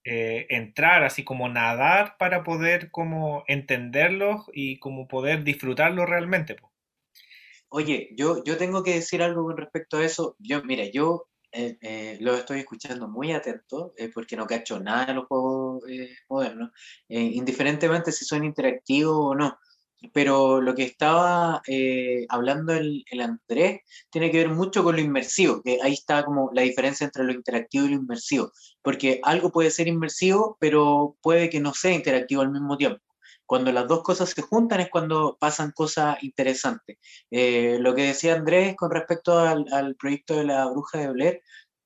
eh, entrar, así como nadar para poder como entenderlos y como poder disfrutarlos realmente. po. Oye, yo, yo tengo que decir algo con respecto a eso. Yo, mira, yo eh, eh, lo estoy escuchando muy atento eh, porque no cacho nada de los juegos eh, modernos, eh, indiferentemente si son interactivos o no. Pero lo que estaba eh, hablando el, el Andrés tiene que ver mucho con lo inmersivo, que ahí está como la diferencia entre lo interactivo y lo inmersivo, porque algo puede ser inmersivo, pero puede que no sea interactivo al mismo tiempo. Cuando las dos cosas se juntan es cuando pasan cosas interesantes. Eh, lo que decía Andrés con respecto al, al proyecto de la bruja de Blair,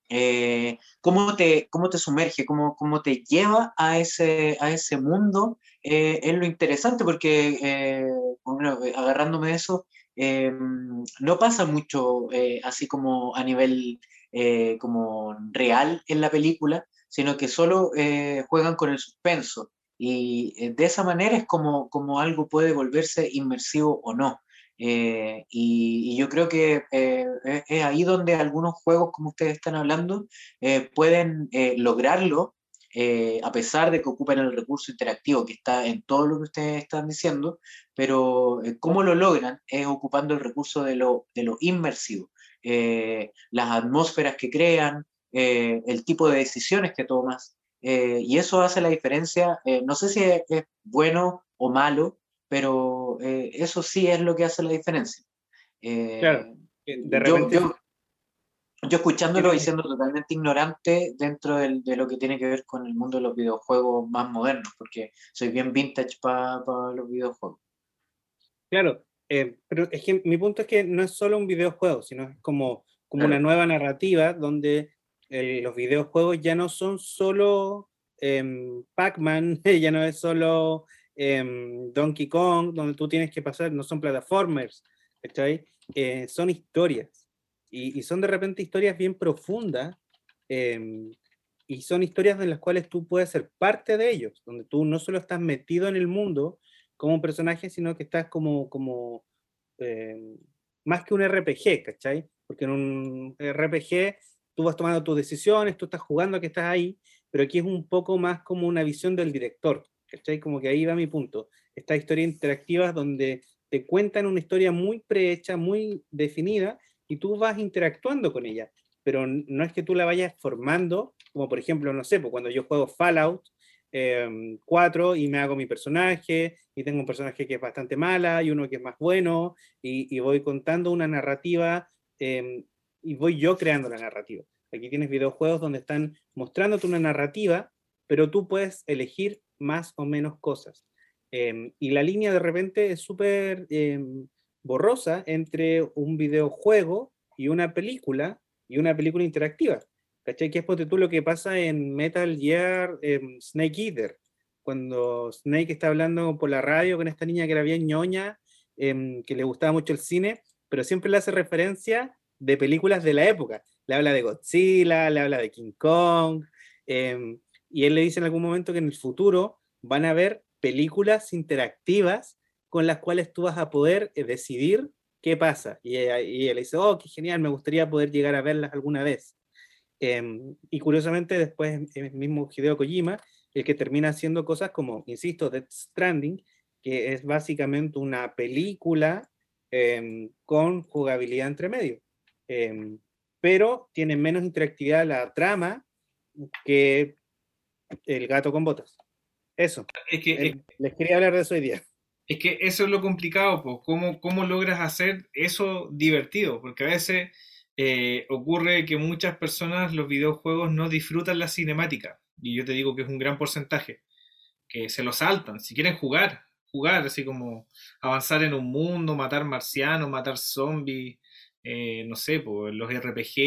eh, ¿cómo, te, ¿cómo te sumerge, cómo, cómo te lleva a ese, a ese mundo? Eh, es lo interesante porque, eh, bueno, agarrándome de eso, eh, no pasa mucho eh, así como a nivel eh, como real en la película, sino que solo eh, juegan con el suspenso. Y eh, de esa manera es como, como algo puede volverse inmersivo o no. Eh, y, yo creo que eh, es ahí donde algunos juegos, como ustedes están hablando, pueden lograrlo, a pesar de que ocupen el recurso interactivo que está en todo lo que ustedes están diciendo, pero cómo lo logran es ocupando el recurso de lo, de lo inmersivo, las atmósferas que crean, el tipo de decisiones que tomas. Eh, y eso hace la diferencia, eh, no sé si es, bueno o malo, pero eh, eso sí es lo que hace la diferencia. claro, de repente... Yo, yo, escuchándolo y siendo totalmente ignorante dentro de lo que tiene que ver con el mundo de los videojuegos más modernos, porque soy bien vintage para los videojuegos. Claro, pero es que mi punto es que no es solo un videojuego, sino es como, como una nueva narrativa donde los videojuegos ya no son solo em, Pac-Man, ya no es solo em, Donkey Kong, donde tú tienes que pasar, no son plataformers, eh, son historias. Y, son de repente historias bien profundas em, y son historias en las cuales tú puedes ser parte de ellos, donde tú no solo estás metido en el mundo como un personaje, sino que estás como, como más que un RPG, ¿cachai? Porque en un RPG tú vas tomando tus decisiones, tú estás jugando que estás ahí, pero aquí es un poco más como una visión del director, ¿cachai? Como que ahí va mi punto. Estas historias interactivas donde te cuentan una historia muy prehecha, muy definida, y tú vas interactuando con ella, pero no es que tú la vayas formando, como por ejemplo, no sé, pues cuando yo juego Fallout 4 em, y me hago mi personaje, y tengo un personaje que es bastante mala y uno que es más bueno, y, voy contando una narrativa eh, y voy yo creando la narrativa. Aquí tienes videojuegos donde están mostrándote una narrativa, pero tú puedes elegir más o menos cosas. Em, y la línea de repente es súper em, borrosa entre un videojuego y una película y una película interactiva. ¿Cachai? Que es porque tú lo que pasa en Metal Gear em, Snake Eater, cuando Snake está hablando por la radio con esta niña que era bien ñoña, que le gustaba mucho el cine, pero siempre le hace referencia de películas de la época. Le habla de Godzilla, le habla de King Kong, em, y él le dice en algún momento que en el futuro van a haber películas interactivas con las cuales tú vas a poder eh, decidir qué pasa. Y, y, él dice, oh, qué genial, me gustaría poder llegar a verlas alguna vez. Em, y curiosamente después el mismo Hideo Kojima, el que termina haciendo cosas como, insisto, Death Stranding, que es básicamente una película em, con jugabilidad entre medio. Em, pero tiene menos interactividad la trama que el gato con botas. Eso. Es que, les quería hablar de eso hoy día. Es que eso es lo complicado, pues, ¿Cómo, ¿Cómo, logras hacer eso divertido? Porque a veces eh, ocurre que muchas personas los videojuegos no disfrutan la cinemática. Y yo te digo que es un gran porcentaje. Que se lo saltan. Si quieren jugar, jugar, así como avanzar en un mundo, matar marcianos, matar zombies, eh, no sé, pues, los RPG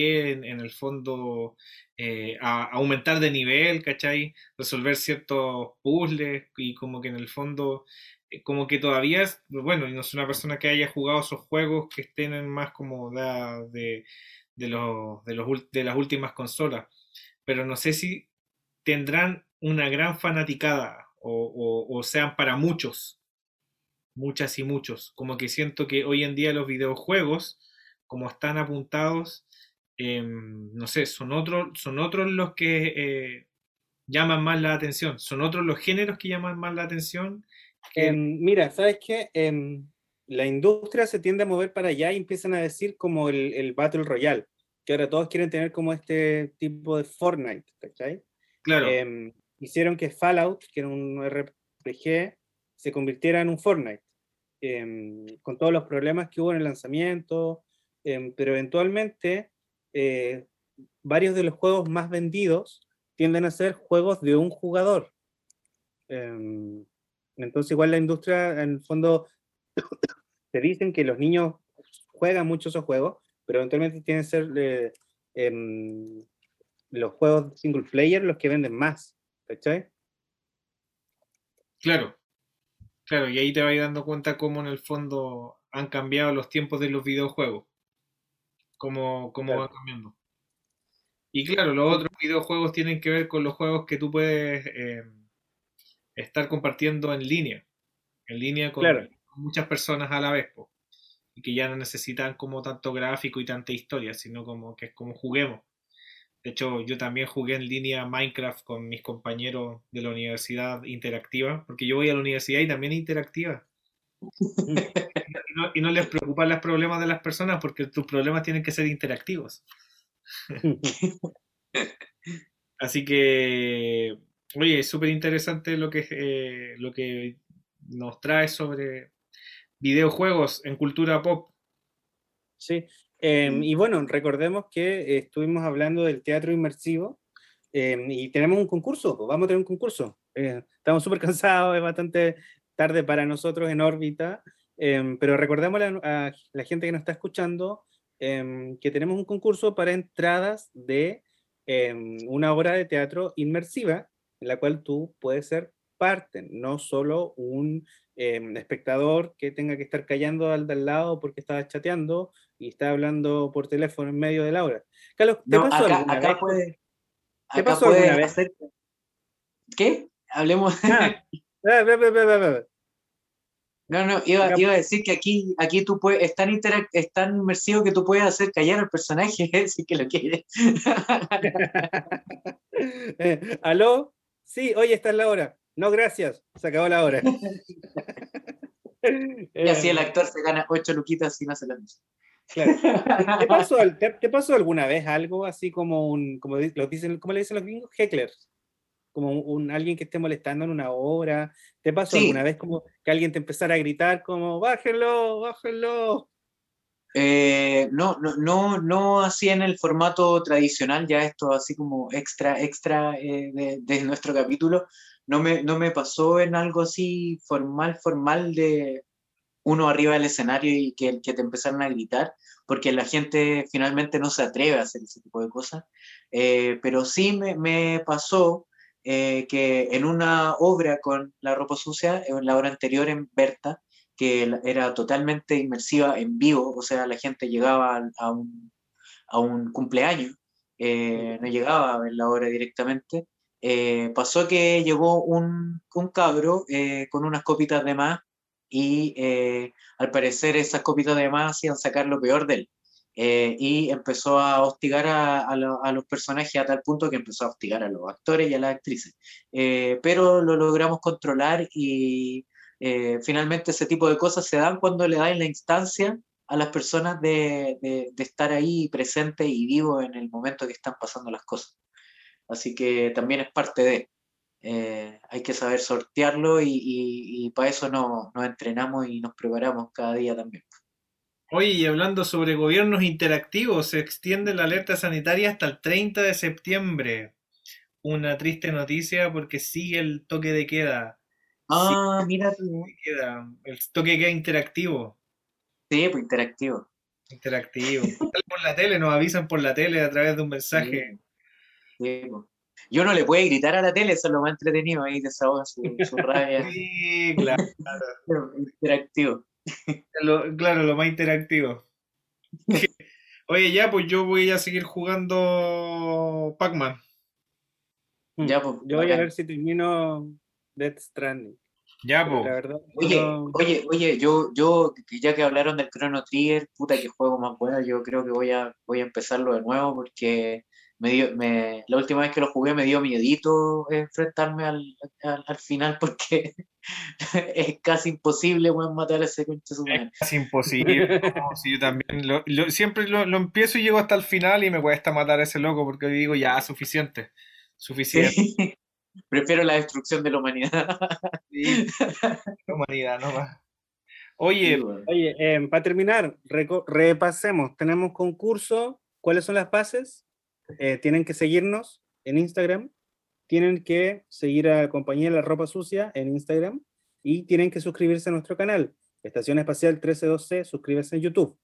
en, el fondo eh, aumentar de nivel, ¿cachai? Resolver ciertos puzzles y como que en el fondo, como que todavía, es, bueno, no soy una persona que haya jugado esos juegos que estén más como de, de, los, de, los, de las últimas consolas, pero no sé si tendrán una gran fanaticada o, o sean para muchos, muchas y muchos, como que siento que hoy en día los videojuegos como están apuntados, em, no sé, son, otros son otros los que eh, llaman más la atención, son otros los géneros que llaman más la atención. Em, mira, ¿sabes qué? Em, la industria se tiende a mover para allá y empiezan a decir como el, Battle Royale, que ahora todos quieren tener como este tipo de Fortnite, ¿cachai? Claro. hicieron que Fallout, que era un RPG, se convirtiera en un Fortnite. con todos los problemas que hubo en el lanzamiento, Em, pero eventualmente eh, varios de los juegos más vendidos tienden a ser juegos de un jugador. Em, entonces igual la industria, en el fondo, te dicen que los niños juegan mucho esos juegos, pero eventualmente tienen que ser eh, em, los juegos single player los que venden más. ¿Cachai? Claro, claro, y ahí te vas dando cuenta cómo en el fondo han cambiado los tiempos de los videojuegos cómo, cómo va cambiando. Y claro, los otros videojuegos tienen que ver con los juegos que tú puedes eh, estar compartiendo en línea, en línea con Claro. muchas personas a la vez, po, y que ya no necesitan como tanto gráfico y tanta historia, sino como que es como juguemos. De hecho, yo también jugué en línea Minecraft con mis compañeros de la universidad interactiva, porque yo voy a la universidad y también interactiva. Y no, y no les preocupan los problemas de las personas porque tus problemas tienen que ser interactivos. Así que, oye, es súper interesante lo que, eh, lo que nos trae sobre videojuegos en cultura pop. Sí, em, y bueno, recordemos que estuvimos hablando del teatro inmersivo em, y tenemos un concurso, pues, vamos a tener un concurso. Eh, estamos súper cansados, es bastante tarde para nosotros en órbita, em, pero recordemos a, a la gente que nos está escuchando que tenemos un concurso para entradas de una obra de teatro inmersiva en la cual tú puedes ser parte, no solo un em, espectador que tenga que estar callando al de al lado porque estaba chateando y está hablando por teléfono en medio de la hora. Carlos, ¿te No, pasó acá, alguna acá vez? puede. ¿Te pasó alguna vez? hacer- ¿Qué? Hablemos. Ah, ve. No, no, iba, iba a decir que aquí, aquí tú puedes, es tan, es tan inmersivo que tú puedes hacer callar al personaje si que lo quieres. Eh, ¿Aló? Sí, hoy está la hora. No, gracias. Se acabó la hora. Y así el Eh, actor se gana ocho luquitas sin hacer la misma. claro. ¿Te pasó, al- te, te pasó alguna vez algo así como un, como lo dicen, ¿cómo le dicen los gringos? Hecklers. Como un, un- alguien que esté molestando en una obra. ¿Te pasó Sí. alguna vez como que alguien te empezara a gritar como, bájenlo, bájenlo? Eh, no, no, no, no así en el formato tradicional, ya esto así como extra, extra eh, de, nuestro capítulo, no me, no me pasó en algo así formal, formal de uno arriba del escenario y que, que te empezaron a gritar, porque la gente finalmente no se atreve a hacer ese tipo de cosas, Eh, pero sí me, me pasó eh, que en una obra con la ropa sucia, en la obra anterior en Berta, que era totalmente inmersiva en vivo, o sea, la gente llegaba a un, a un cumpleaños, eh, no llegaba a ver la obra directamente. Eh, pasó que llegó un, un cabro eh, con unas copitas de más y eh, al parecer esas copitas de más hacían sacar lo peor de él. Eh, y empezó a hostigar a, a lo- a los personajes a tal punto que empezó a hostigar a los actores y a las actrices. Eh, pero lo logramos controlar y eh, finalmente ese tipo de cosas se dan cuando le dan la instancia a las personas de, de- de estar ahí presente y vivo en el momento que están pasando las cosas. Así que también es parte de, eh, hay que saber sortearlo y, y- y para eso no- nos entrenamos y nos preparamos cada día también. Oye, y hablando sobre gobiernos interactivos, se extiende la alerta sanitaria hasta el 30 de septiembre. Una triste noticia porque sigue el toque de queda. Ah, mira tú. Queda, el toque queda interactivo. Sí, pues interactivo. Interactivo. Por la tele, nos avisan por la tele a través de un mensaje. Sí, pues. Y uno le puede gritar a la tele, eso es lo más entretenido, ahí desahoga su, su rabia. Sí, claro. interactivo. Lo- claro, lo más interactivo. Oye, ya, pues yo voy a seguir jugando Pac-Man. Ya, pues, Yo voy a ver si termino Death Stranding. Ya, pues. La verdad, Oye, no- oye, oye, yo, yo, ya que hablaron del Chrono Trigger, puta que juego más bueno, yo creo que voy a, voy a empezarlo de nuevo porque me dio, me, la última vez que lo jugué me dio miedito enfrentarme al, al, al final porque es casi imposible weón, matar a ese concha de su madre. Es imposible. no, sí, yo también lo- lo- siempre lo, lo empiezo y llego hasta el final y me cuesta matar a ese loco porque digo, ya, suficiente. Suficiente. Sí. Prefiero la destrucción de la humanidad. Sí, la humanidad, no más. Sí, Oye, weón. Oye, em, para terminar, repasemos. Tenemos concurso. ¿Cuáles son las bases? Eh, tienen que seguirnos en Instagram. Tienen que seguir a Compañía de la Ropa Sucia en Instagram. Y tienen que suscribirse a nuestro canal, Estación Espacial 1312. Suscríbase en YouTube.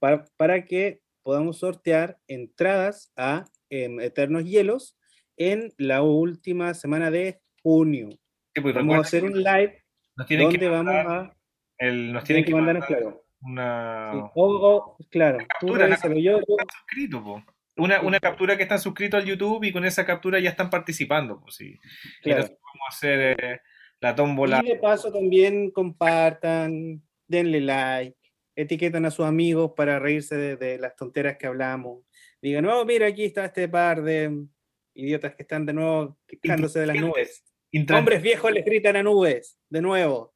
Para, para que podamos sortear entradas a em, Eternos Hielos en la última semana de junio. sí, pues, Vamos a hacer un live nos tienen donde que vamos a. el- nos Tienen tienen que que mandarnos, mandar claro. una, Sí. O, o, claro, captura, una revísalo. Yo, yo- suscrito, po. Una, una captura que están suscritos al YouTube y con esa captura ya están participando. Pues, sí. Claro. vamos a hacer, eh, la tómbola. Y de paso también compartan, denle like, etiquetan a sus amigos para reírse de, de las tonteras que hablamos. Digan, no, mira, aquí está este par de idiotas que están de nuevo quejándose de las nubes. Hombres viejos les gritan a nubes, de nuevo.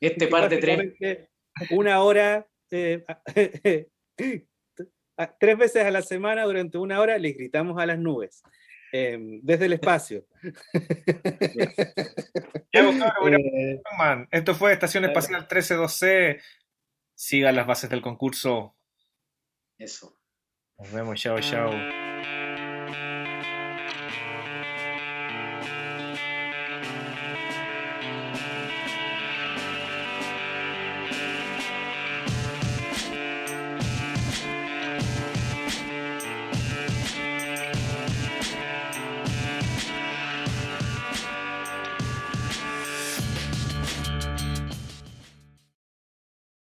Este par de tres. Básicamente, Una hora, eh, tres veces a la semana, durante una hora, les gritamos a las nubes. eh, desde el espacio. Eh, Esto fue Estación. Espacial 132C. Sigan las bases del concurso. Eso. Nos vemos, chao, chao.